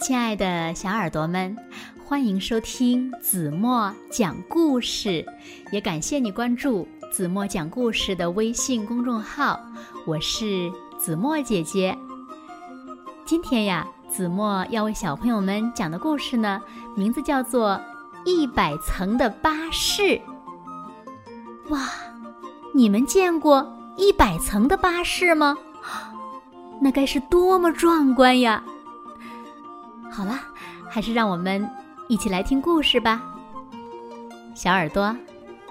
亲爱的小耳朵们，欢迎收听子墨讲故事，也感谢你关注子墨讲故事的微信公众号。我是子墨姐姐。今天呀，子墨要为小朋友们讲的故事呢，名字叫做《一百层的巴士》。哇，你们见过一百层的巴士吗？那该是多么壮观呀！好了，还是让我们一起来听故事吧。小耳朵，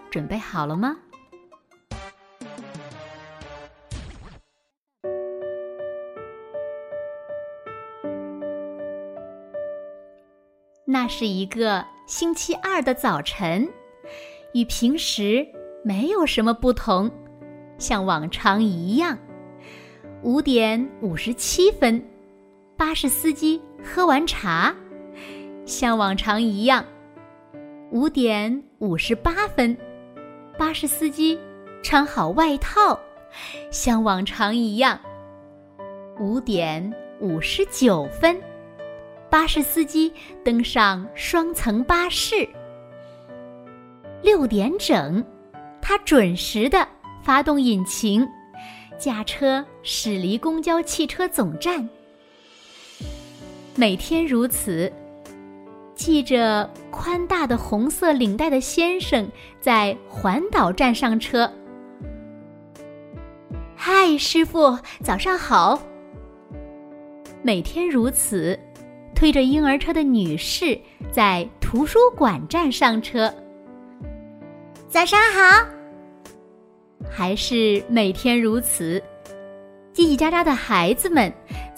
准备好了吗？那是一个星期二的早晨，与平时没有什么不同，像往常一样。五点五十七分，巴士司机喝完茶，像往常一样。五点五十八分，巴士司机穿好外套，像往常一样。五点五十九分，巴士司机登上双层巴士。六点整，他准时的发动引擎。驾车驶离公交汽车总站，每天如此。系着宽大的红色领带的先生在环岛站上车。嗨，师傅，早上好。每天如此，推着婴儿车的女士在图书馆站上车。早上好。还是每天如此，叽叽喳喳的孩子们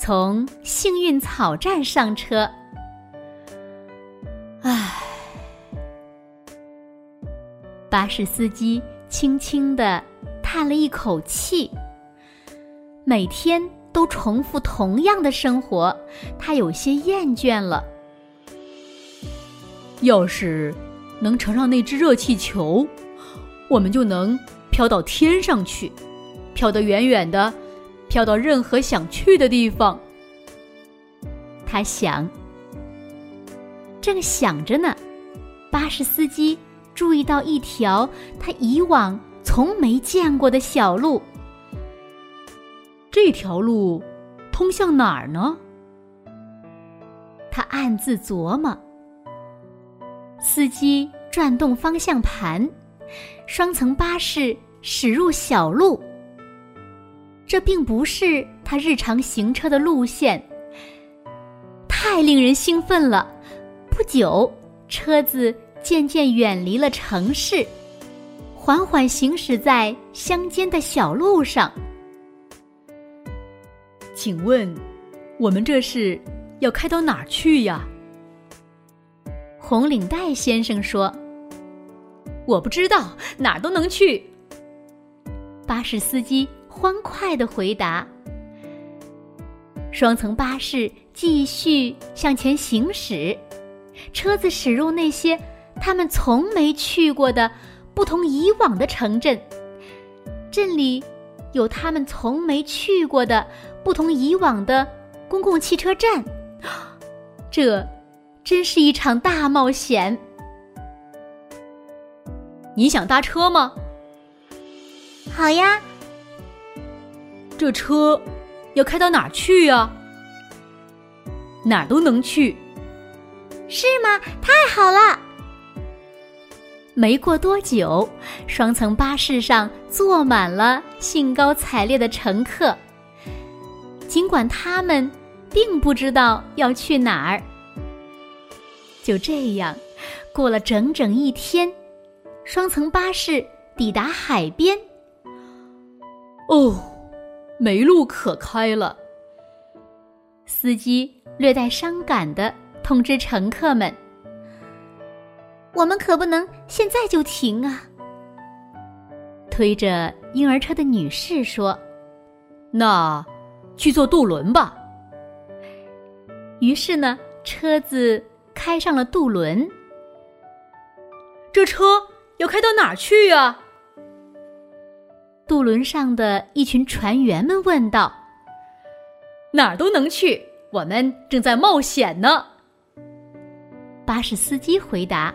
从幸运草站上车。唉，巴士司机轻轻的叹了一口气。每天都重复同样的生活，他有些厌倦了。要是能乘上那只热气球，我们就能。飘到天上去，飘得远远的，飘到任何想去的地方。他想，正想着呢，巴士司机注意到一条他以往从没见过的小路。这条路通向哪儿呢？他暗自琢磨。司机转动方向盘。双层巴士驶入小路，这并不是他日常行车的路线。太令人兴奋了！不久，车子渐渐远离了城市，缓缓行驶在乡间的小路上。请问，我们这是要开到哪儿去呀？红领带先生说。我不知道哪儿都能去。巴士司机欢快的回答。双层巴士继续向前行驶，车子驶入那些他们从没去过的不同以往的城镇。镇里有他们从没去过的不同以往的公共汽车站。这真是一场大冒险。你想搭车吗？好呀。这车要开到哪儿去呀？哪儿都能去。是吗？太好了！没过多久，双层巴士上坐满了兴高采烈的乘客。尽管他们并不知道要去哪儿。就这样，过了整整一天。双层巴士抵达海边。哦，没路可开了。司机略带伤感的通知乘客们：“我们可不能现在就停啊！”推着婴儿车的女士说：“那去坐渡轮吧。”于是呢，车子开上了渡轮。这车。要开到哪儿去呀？渡轮上的一群船员们问道。“哪儿都能去，我们正在冒险呢。巴士司机回答：“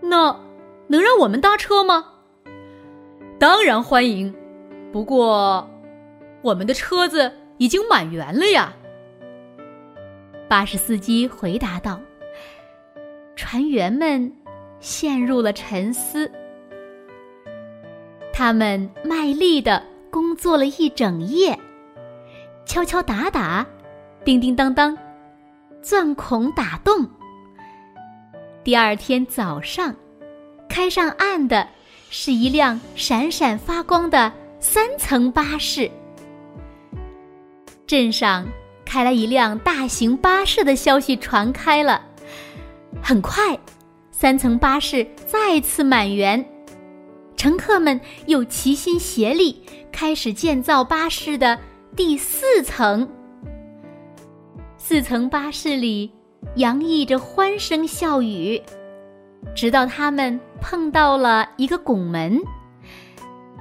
那能让我们搭车吗？”“当然欢迎，不过我们的车子已经满员了呀。”巴士司机回答道。船员们陷入了沉思，他们卖力的工作了一整夜，敲敲打打，叮叮当当，钻孔打洞。第二天早上，开上岸的是一辆闪闪发光的三层巴士。镇上开来一辆大型巴士的消息传开了。很快，三层巴士再次满员，乘客们又齐心协力开始建造巴士的第四层。四层巴士里洋溢着欢声笑语，直到他们碰到了一个拱门。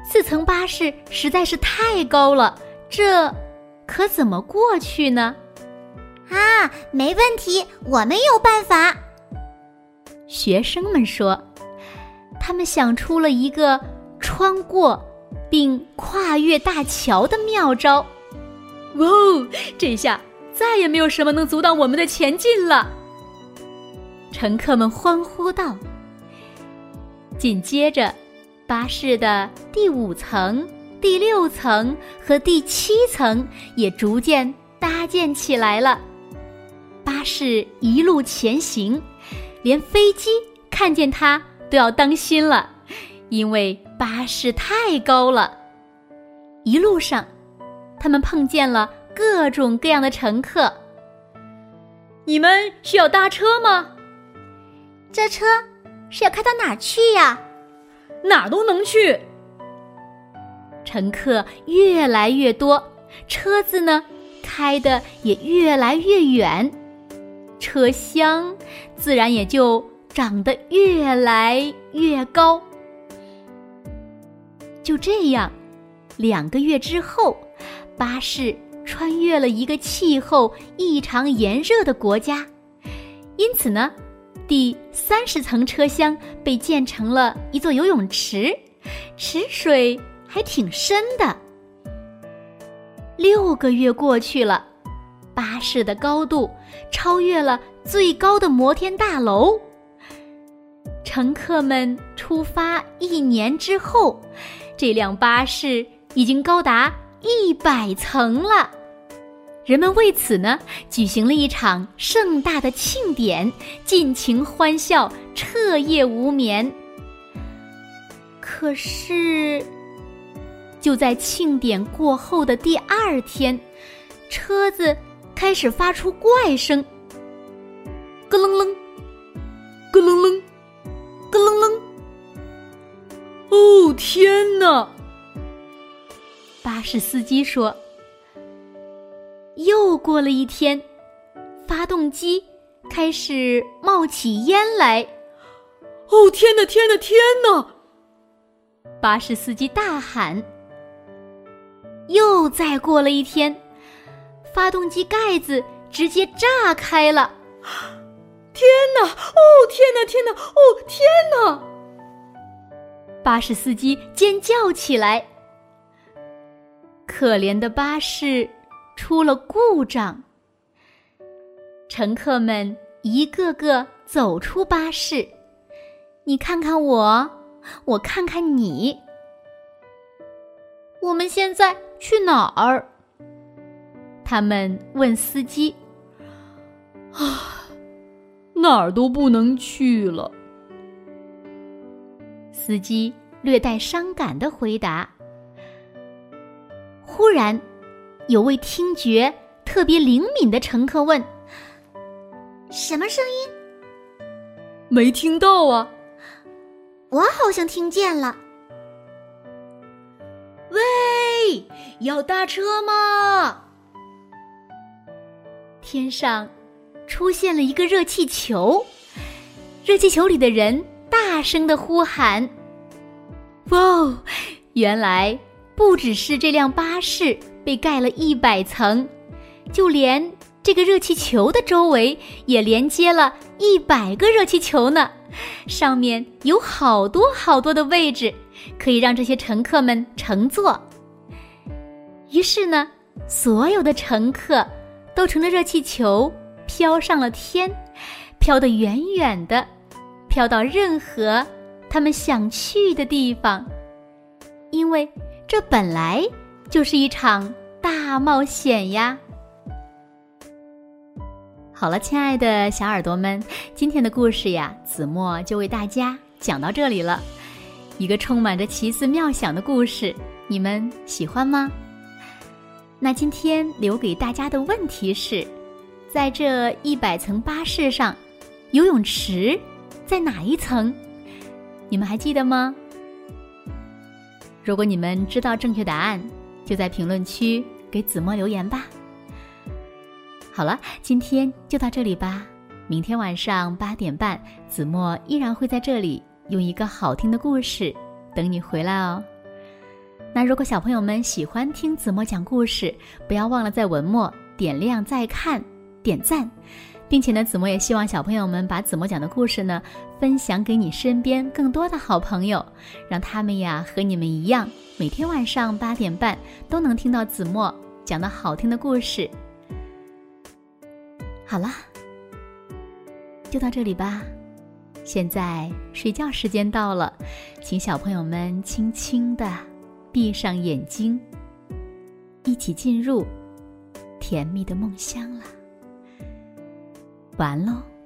四层巴士实在是太高了，这可怎么过去呢？啊，没问题，我们有办法。学生们说：“他们想出了一个穿过并跨越大桥的妙招。”哇哦！这下再也没有什么能阻挡我们的前进了。乘客们欢呼道。紧接着，巴士的第五层、第六层和第七层也逐渐搭建起来了。巴士一路前行。连飞机看见它都要当心了，因为巴士太高了。一路上，他们碰见了各种各样的乘客。你们需要搭车吗？这车是要开到哪儿去呀？哪儿都能去。乘客越来越多，车子呢开的也越来越远。车厢自然也就长得越来越高。就这样，两个月之后，巴士穿越了一个气候异常炎热的国家，因此呢，第三十层车厢被建成了一座游泳池，池水还挺深的。六个月过去了。巴士的高度超越了最高的摩天大楼。乘客们出发一年之后，这辆巴士已经高达一百层了。人们为此呢举行了一场盛大的庆典，尽情欢笑，彻夜无眠。可是，就在庆典过后的第二天，车子。开始发出怪声，咯楞楞，咯楞楞，哦天哪！巴士司机说：“又过了一天，发动机开始冒起烟来。”哦天哪！天哪！天哪！巴士司机大喊：“又再过了一天。”发动机盖子直接炸开了！天哪！哦，天哪！天哪！哦，天哪！巴士司机尖叫起来。可怜的巴士出了故障，乘客们一个个走出巴士。你看看我，我看看你，我们现在去哪儿？他们问司机：“啊，哪儿都不能去了。”司机略带伤感的回答。忽然，有位听觉特别灵敏的乘客问：“什么声音？”“没听到啊。”“我好像听见了。”“喂，要搭车吗？”天上出现了一个热气球，热气球里的人大声的呼喊：“哇哦！原来不只是这辆巴士被盖了一百层，就连这个热气球的周围也连接了一百个热气球呢，上面有好多好多的位置，可以让这些乘客们乘坐。于是呢，所有的乘客都乘着热气球飘上了天，飘得远远的，飘到任何他们想去的地方。因为这本来就是一场大冒险呀！好了，亲爱的小耳朵们，今天的故事呀，子墨就为大家讲到这里了。一个充满着奇思妙想的故事，你们喜欢吗？那今天留给大家的问题是：在这一百层巴士上，游泳池在哪一层？你们还记得吗？如果你们知道正确答案，就在评论区给子墨留言吧。好了，今天就到这里吧。明天晚上八点半，子墨依然会在这里用一个好听的故事等你回来哦。那如果小朋友们喜欢听子墨讲故事，不要忘了在文末点亮再看、点赞。并且呢，子墨也希望小朋友们把子墨讲的故事呢分享给你身边更多的好朋友，让他们呀和你们一样，每天晚上八点半都能听到子墨讲的好听的故事。好了，就到这里吧。现在睡觉时间到了，请小朋友们轻轻的闭上眼睛，一起进入甜蜜的梦乡了。完喽。